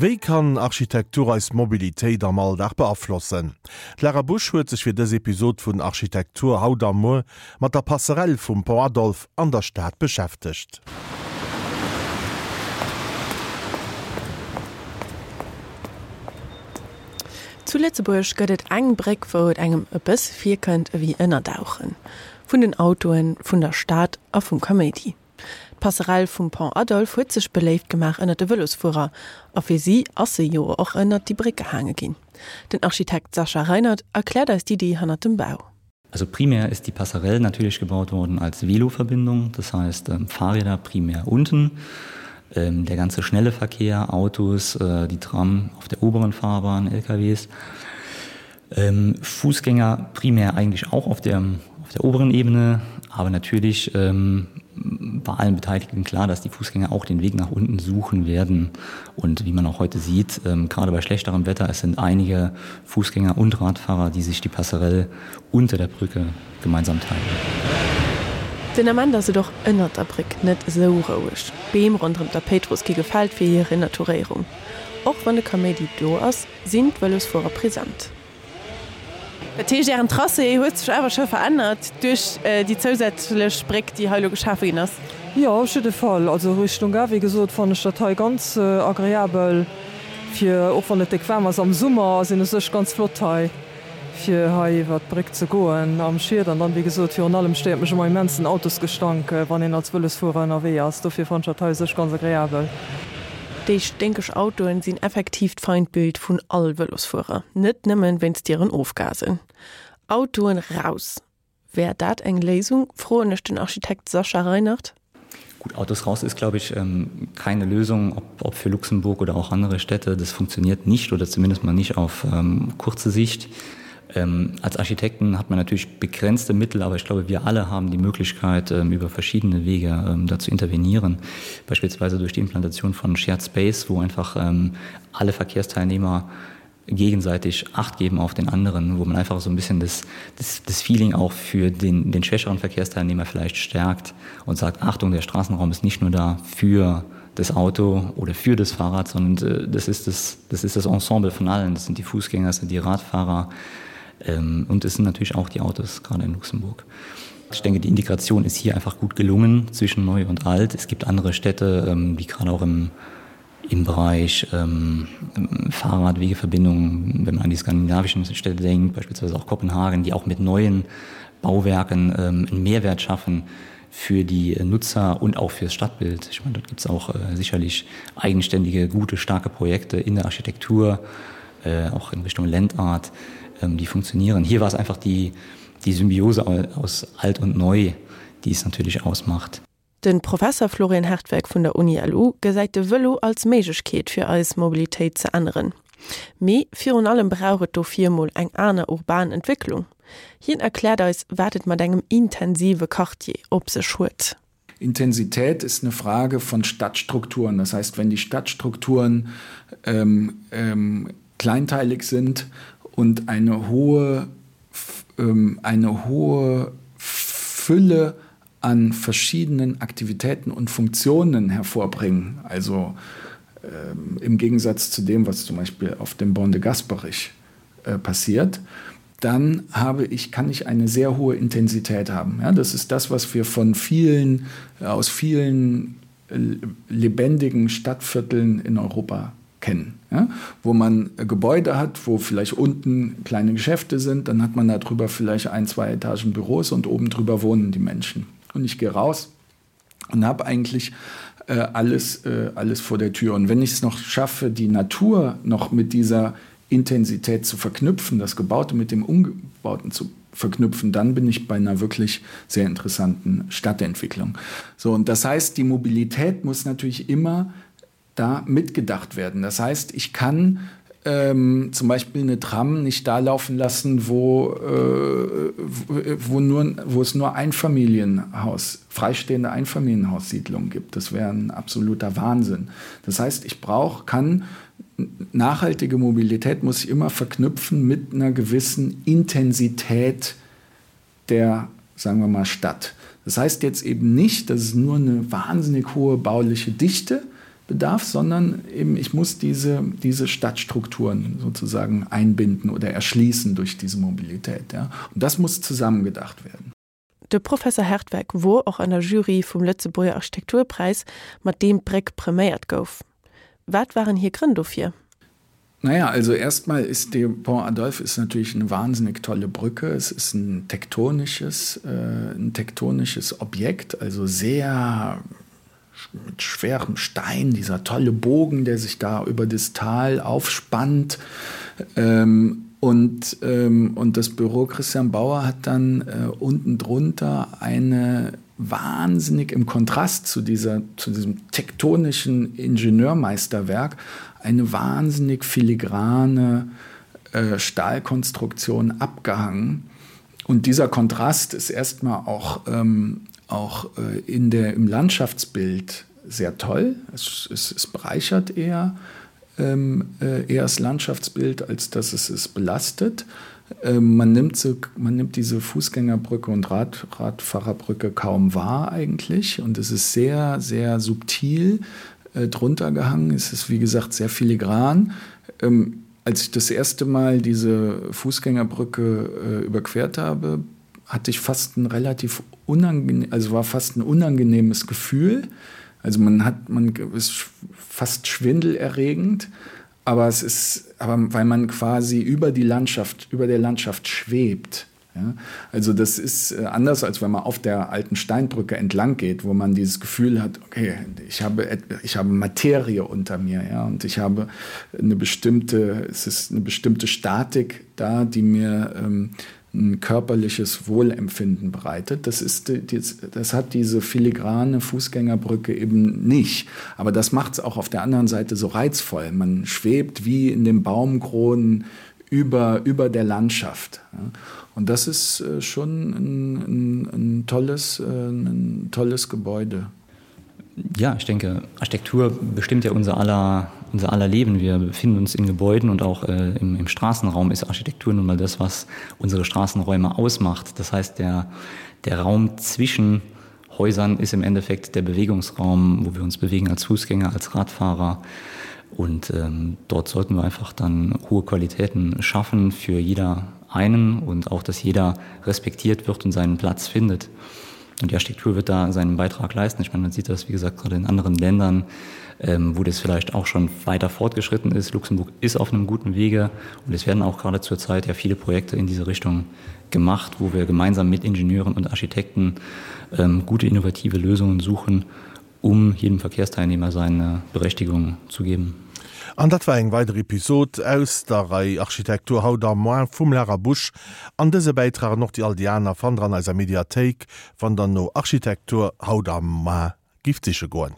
Wéi kann Architektur als Mobilitéit am Alldach beaflossen? Lara Busch huet sech fir dës Episod vun Architektur Haudammo mat der Passerell vum Po Adolf an der Staat beschäftigt. Zuletzeburg gëtt eng Breck wo engem e bis vir könntnt wie ënner dauchen, vun den Autoen vun der Staat a vum Comedy. Passerell vum Pont Adolf huet sech beléft gemach ënner de Wëllosfuer, a fir sie asse Jo och ënnert die Bricke hange ginn. Den Architekt Sascha Reinhard erklärt als die Idee han dem Bau. Also primär ist die Passerelle natürlich gebaut worden als Veloverbindung, das heißt ähm, Fahrräder primär unten, ähm, der ganze schnelle Verkehr, Autos, äh, die Tram auf der oberen Fahrbahn, LKWs, ähm, Fußgänger primär eigentlich auch auf der, auf der oberen Ebene, aber natürlich bei allen Beteiligten klar, dass die Fußgänger auch den Weg nach unten suchen werden. Und wie man auch heute sieht, ähm, gerade bei schlechterem Wetter, es sind einige Fußgänger und Radfahrer, die sich die Passerelle unter der Brücke gemeinsam teilen. Den Amanda se doch ënnert der Brick net so rouisch. Beem rund der Petruski gefalt fir ihre Naturierung. Och wann de Comeédie do ass sind well es vorer Präsent. Teieren Trasse huech awer schon verändert duch äh, die zousätzlech Spreck die heilo geschaffen ass. Ja de Fall. Also Richtung ga wie gesot van der Datei ganz äh, agréabel. Fir och van net Quammers am Summer sinn sech ganz flottei fir hai wat Brick ze goen am Schier an dann wie gesot an allem stemech mai menzen Autos gestank, wann en als wëlles vor an aéi ass do fir van Datei sech ganz agréabel. Deich denkech Autoen sinn effektiv feindbild vun all Wëllosfuer, net nëmmen wenns Diieren ofgasen. Autoen raus. Wer dat eng Lesung frohnecht den Architekt Sascha Reinhard? Gut, Autos raus ist, glaube ich, ähm, keine Lösung, ob, ob für Luxemburg oder auch andere Städte. Das funktioniert nicht oder zumindest mal nicht auf ähm, kurze Sicht. Ähm, als Architekten hat man natürlich begrenzte Mittel, aber ich glaube, wir alle haben die Möglichkeit, ähm, über verschiedene Wege ähm, dazu intervenieren, beispielsweise durch die Implantation von Shared Space, wo einfach ähm, alle Verkehrsteilnehmer gegenseitig acht geben auf den anderen, wo man einfach so ein bisschen das, das, das Feeling auch für den, den schwächeren Verkehrsteilnehmer vielleicht stärkt und sagt Achtung, der Straßenraum ist nicht nur da für das Auto oder für das Fahrrad, sondern äh, das, ist das, das ist das Ensemble von allen. Das sind die Fußgänger, das sind die Radfahrer, und es sind natürlich auch die Autos gerade in Luxemburg. Ich denke, die Integration ist hier einfach gut gelungen zwischen neu und alt. Es gibt andere Städte, ähm, die gerade auch im, im Bereich ähm, Fahrradwegeverbindungen, wenn man an die skandinavischen Städte denkt, beispielsweise auch Kopenhagen, die auch mit neuen Bauwerken ähm, einen Mehrwert schaffen für die Nutzer und auch fürs Stadtbild. Ich meine, dort gibt es auch äh, sicherlich eigenständige, gute, starke Projekte in der Architektur, äh, auch in Richtung Landart ähm, die funktionieren. Hier war es einfach die, die Symbiose aus alt und neu, die es natürlich ausmacht. Den Professor Florian Hertwerk von der Uni LU gesäite Wëllo als Meigkeet fir als Mobilitéit ze anderen. Me Fi allem brauchet do viermal eng aner urban Entwicklung. Hien erklärt als wartet man engem intensive Kartier op se schut. Intensität ist eine Frage von Stadtstrukturen. Das heißt, wenn die Stadtstrukturen ähm, ähm, kleinteilig sind und eine hohe ähm, eine hohe Fülle an verschiedenen Aktivitäten und Funktionen hervorbringen. Also ähm, im Gegensatz zu dem was zum Beispiel auf dem Bonde Gasperich äh, passiert dann habe ich kann ich eine sehr hohe Intensität haben. Ja, das ist das was wir von vielen aus vielen äh, lebendigen Stadtvierteln in Europa kennen ja? wo man Gebäude hat, wo vielleicht unten kleine Geschäfte sind, dann hat man darüber vielleicht ein, zwei Etagen Büros und oben drüber wohnen die Menschen. Und ich gehe raus und habe eigentlich äh, alles, äh, alles vor der Tür. Und wenn ich es noch schaffe, die Natur noch mit dieser Intensität zu verknüpfen, das Gebaute mit dem Umgebauten zu verknüpfen, dann bin ich bei einer wirklich sehr interessanten Stadtentwicklung. So, und das heißt, die Mobilität muss natürlich immer da mitgedacht werden. Das heißt, ich kann ähm, zum Beispiel eine Tram nicht da laufen lassen, wo, äh, wo, nur, wo es nur ein Familienhaus, freistehende Einfamilienhaussiedlung gibt. Das wäre ein absoluter Wahnsinn. Das heißt, ich brauche kann nachhaltige Mobilität muss ich immer verknüpfen mit einer gewissen Intensität der sagen wir mal Stadt. Das heißt jetzt eben nicht, dass es nur eine wahnsinnig hohe bauliche Dichte, bedarf, sondern eben ich muss diese, diese Stadtstrukturen sozusagen einbinden oder erschließen durch diese Mobilität. Ja. Und das muss zusammengedacht werden. Der Professor Hertwerk wo auch an der Jury vom Lützeburger Architekturpreis mit dem Breck prämiert gouf. Was waren hier Gründe Naja, also erstmal ist der Pont Adolphe ist natürlich eine wahnsinnig tolle Brücke. Es ist ein tektonisches, äh, ein tektonisches Objekt, also sehr mit schwerem Stein, dieser tolle Bogen, der sich da über das Tal aufspannt. Ähm, und, ähm, und das Büro Christian Bauer hat dann äh, unten drunter eine wahnsinnig im Kontrast zu, dieser, zu diesem tektonischen Ingenieurmeisterwerk eine wahnsinnig filigrane äh, Stahlkonstruktion abgehangen. Und dieser Kontrast ist erstmal auch ähm, auch äh, in der im Landschaftsbild sehr toll. Es, es, es bereichert eher ähm, äh, eher das Landschaftsbild als dass es es belastet. Ähm, man nimmt so, man nimmt diese Fußgängerbrücke und Rad Radfahrerbrücke kaum wahr eigentlich. Und es ist sehr sehr subtil äh, drunter gehangen. Es ist wie gesagt sehr filigran. Ähm, als ich das erste mal diese Fußgängerbrücke äh, überquert habe hatte ich fast ein relativ unangenehm also war fast ein unangenehmes gefühl also man hat man ist fast schwindelerregend aber es ist aber weil man quasi über die landschaft über der landschaft schwebt ja? also das ist äh, anders als wenn man auf der alten steinbrücke entlang geht wo man dieses gefühl hat okay ich habe ich habe materie unter mir ja und ich habe eine bestimmte es ist eine bestimmte statik da die mir ähm, ein körperliches Wohlempfinden bereitet. Das, ist, das hat diese filigrane Fußgängerbrücke eben nicht. Aber das macht es auch auf der anderen Seite so reizvoll. Man schwebt wie in den Baumkronen über, über der Landschaft. Und das ist äh, schon ein, ein, ein, tolles, äh, ein tolles Gebäude. Ja, ich denke, Architektur bestimmt ja unser aller unser aller Leben. Wir befinden uns in Gebäuden und auch äh, im, im Straßenraum ist Architektur nun mal das, was unsere Straßenräume ausmacht. Das heißt, der, der Raum zwischen Häusern ist im Endeffekt der Bewegungsraum, wo wir uns bewegen als Fußgänger, als Radfahrer. Und ähm, dort sollten wir einfach dann hohe Qualitäten schaffen für jeder einen und auch, dass jeder respektiert wird und seinen Platz findet. Und die Architektur wird da seinen Beitrag leisten. Ich meine, man sieht das, wie gesagt, gerade in anderen Ländern, ähm, wo das vielleicht auch schon weiter fortgeschritten ist. Luxemburg ist auf einem guten Wege und es werden auch gerade zur Zeit ja viele Projekte in diese Richtung gemacht, wo wir gemeinsam mit Ingenieuren und Architekten ähm, gute innovative Lösungen suchen, um jedem Verkehrsteilnehmer seine Berechtigung zu geben. An dat war eng weitere Episod aus der Rei Architektur Hauder Mo vum Lehrer Busch an dese Beitrag noch die Aldianer van dran als Mediathek van der No Architektur Hauder Ma giftsche goen.